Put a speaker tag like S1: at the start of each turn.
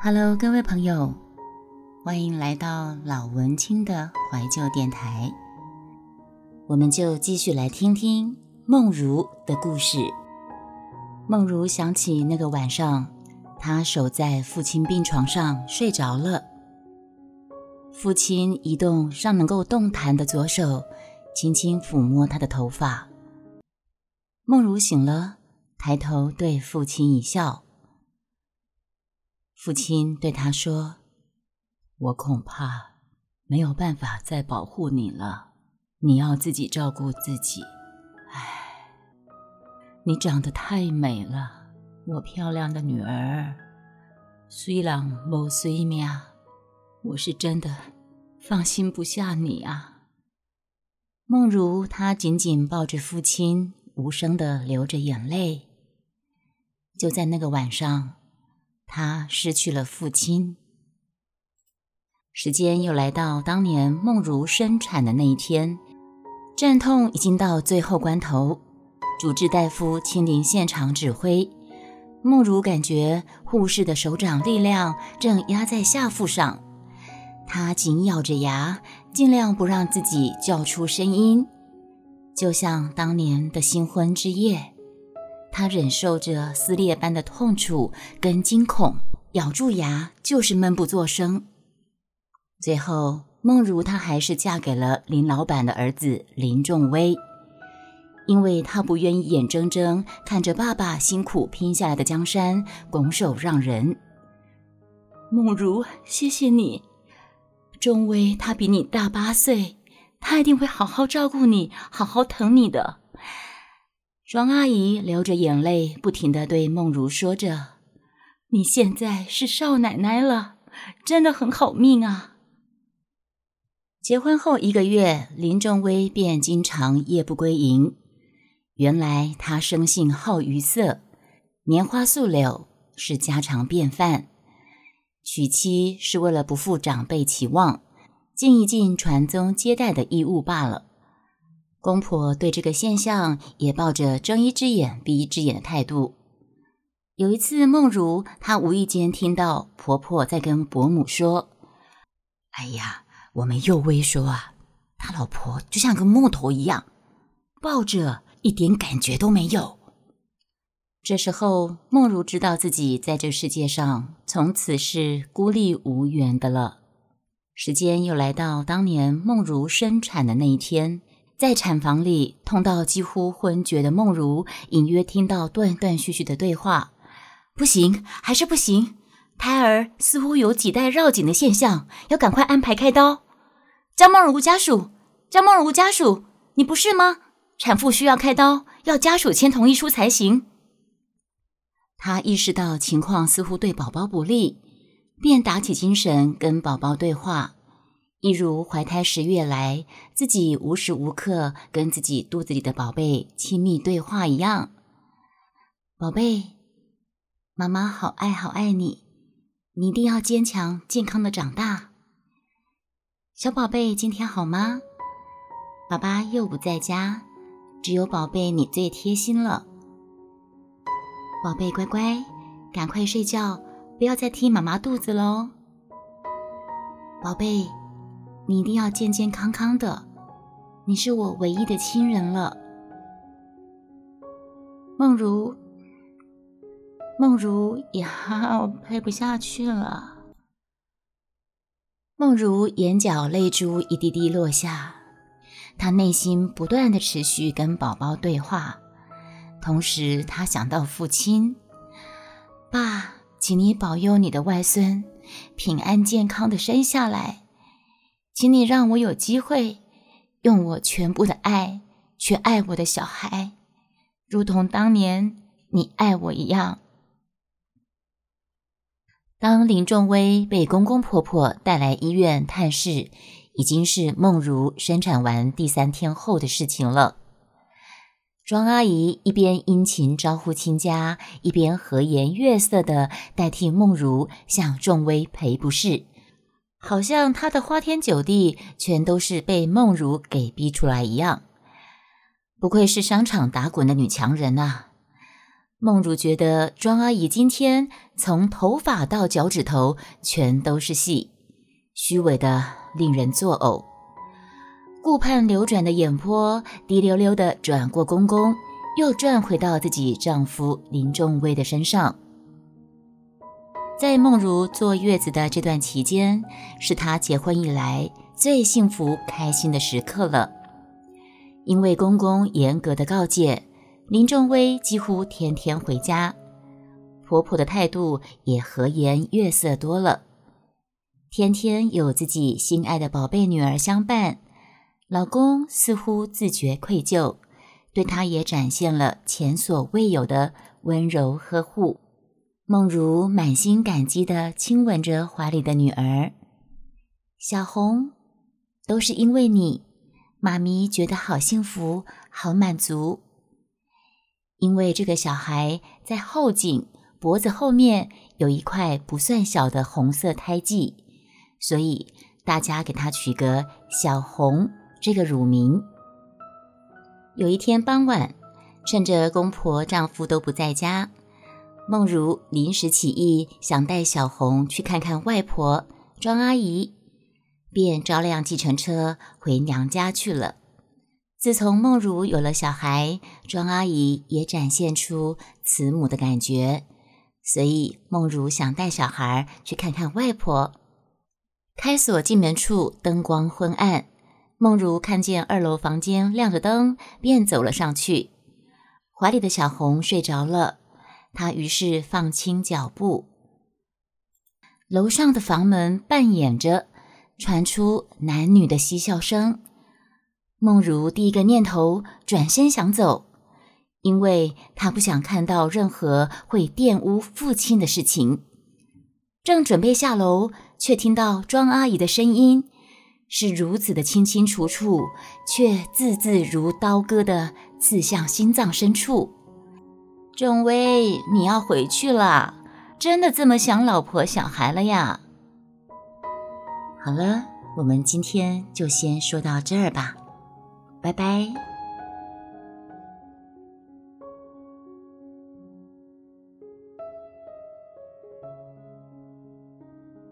S1: Hello，各位朋友，欢迎来到老文青的怀旧电台。我们就继续来听听梦如的故事。梦如想起那个晚上，她守在父亲病床上睡着了。父亲移动尚能够动弹的左手，轻轻抚摸她的头发。梦如醒了，抬头对父亲一笑。父亲对他说：“我恐怕没有办法再保护你了，你要自己照顾自己。唉，你长得太美了，我漂亮的女儿。虽然某虽命，我是真的放心不下你啊。”梦如，她紧紧抱着父亲，无声的流着眼泪。就在那个晚上。他失去了父亲。时间又来到当年梦如生产的那一天，阵痛已经到最后关头，主治大夫亲临现场指挥。梦如感觉护士的手掌力量正压在下腹上，她紧咬着牙，尽量不让自己叫出声音，就像当年的新婚之夜。他忍受着撕裂般的痛楚跟惊恐，咬住牙就是闷不作声。最后，梦如她还是嫁给了林老板的儿子林仲威，因为她不愿意眼睁睁看着爸爸辛苦拼下来的江山拱手让人。梦如，谢谢你，仲威他比你大八岁，他一定会好好照顾你，好好疼你的。庄阿姨流着眼泪，不停地对梦如说着：“你现在是少奶奶了，真的很好命啊。”结婚后一个月，林仲威便经常夜不归营。原来他生性好于色，拈花素柳是家常便饭。娶妻是为了不负长辈期望，尽一尽传宗接代的义务罢了。公婆对这个现象也抱着睁一只眼闭一只眼的态度。有一次，梦如她无意间听到婆婆在跟伯母说：“哎呀，我们幼薇说啊，他老婆就像个木头一样，抱着一点感觉都没有。”这时候，梦如知道自己在这世界上从此是孤立无援的了。时间又来到当年梦如生产的那一天。在产房里，痛到几乎昏厥的梦如隐约听到断断续续的对话：“不行，还是不行，胎儿似乎有脐带绕颈的现象，要赶快安排开刀。”张梦如家属，张梦如家属，你不是吗？产妇需要开刀，要家属签同意书才行。他意识到情况似乎对宝宝不利，便打起精神跟宝宝对话。一如怀胎十月来，自己无时无刻跟自己肚子里的宝贝亲密对话一样。宝贝，妈妈好爱好爱你，你一定要坚强健康的长大。小宝贝，今天好吗？爸爸又不在家，只有宝贝你最贴心了。宝贝乖乖，赶快睡觉，不要再踢妈妈肚子喽。宝贝。你一定要健健康康的，你是我唯一的亲人了。梦如，梦如呀，我拍不下去了。梦如眼角泪珠一滴滴落下，她内心不断的持续跟宝宝对话，同时她想到父亲，爸，请你保佑你的外孙平安健康的生下来。请你让我有机会，用我全部的爱去爱我的小孩，如同当年你爱我一样。当林仲威被公公婆婆带来医院探视，已经是梦如生产完第三天后的事情了。庄阿姨一边殷勤招呼亲家，一边和颜悦色的代替梦如向仲威赔不是。好像他的花天酒地全都是被梦如给逼出来一样，不愧是商场打滚的女强人啊！梦如觉得庄阿姨今天从头发到脚趾头全都是戏，虚伪的令人作呕。顾盼流转的眼波滴溜溜的转过公公，又转回到自己丈夫林仲威的身上。在梦如坐月子的这段期间，是她结婚以来最幸福开心的时刻了，因为公公严格的告诫。林仲威几乎天天回家，婆婆的态度也和颜悦色多了。天天有自己心爱的宝贝女儿相伴，老公似乎自觉愧疚，对她也展现了前所未有的温柔呵护。梦如满心感激地亲吻着怀里的女儿，小红，都是因为你，妈咪觉得好幸福，好满足。因为这个小孩在后颈脖子后面有一块不算小的红色胎记，所以大家给他取个小红这个乳名。有一天傍晚，趁着公婆丈夫都不在家，梦如临时起意想带小红去看看外婆庄阿姨，便招辆计程车回娘家去了。自从梦如有了小孩，庄阿姨也展现出慈母的感觉，所以梦如想带小孩去看看外婆。开锁进门处灯光昏暗，梦如看见二楼房间亮着灯，便走了上去。怀里的小红睡着了，他于是放轻脚步。楼上的房门半掩着，传出男女的嬉笑声。梦如第一个念头转身想走，因为她不想看到任何会玷污父亲的事情。正准备下楼，却听到庄阿姨的声音，是如此的清清楚楚，却字字如刀割的刺向心脏深处。郑威，你要回去了？真的这么想老婆小孩了呀？好了，我们今天就先说到这儿吧。拜拜。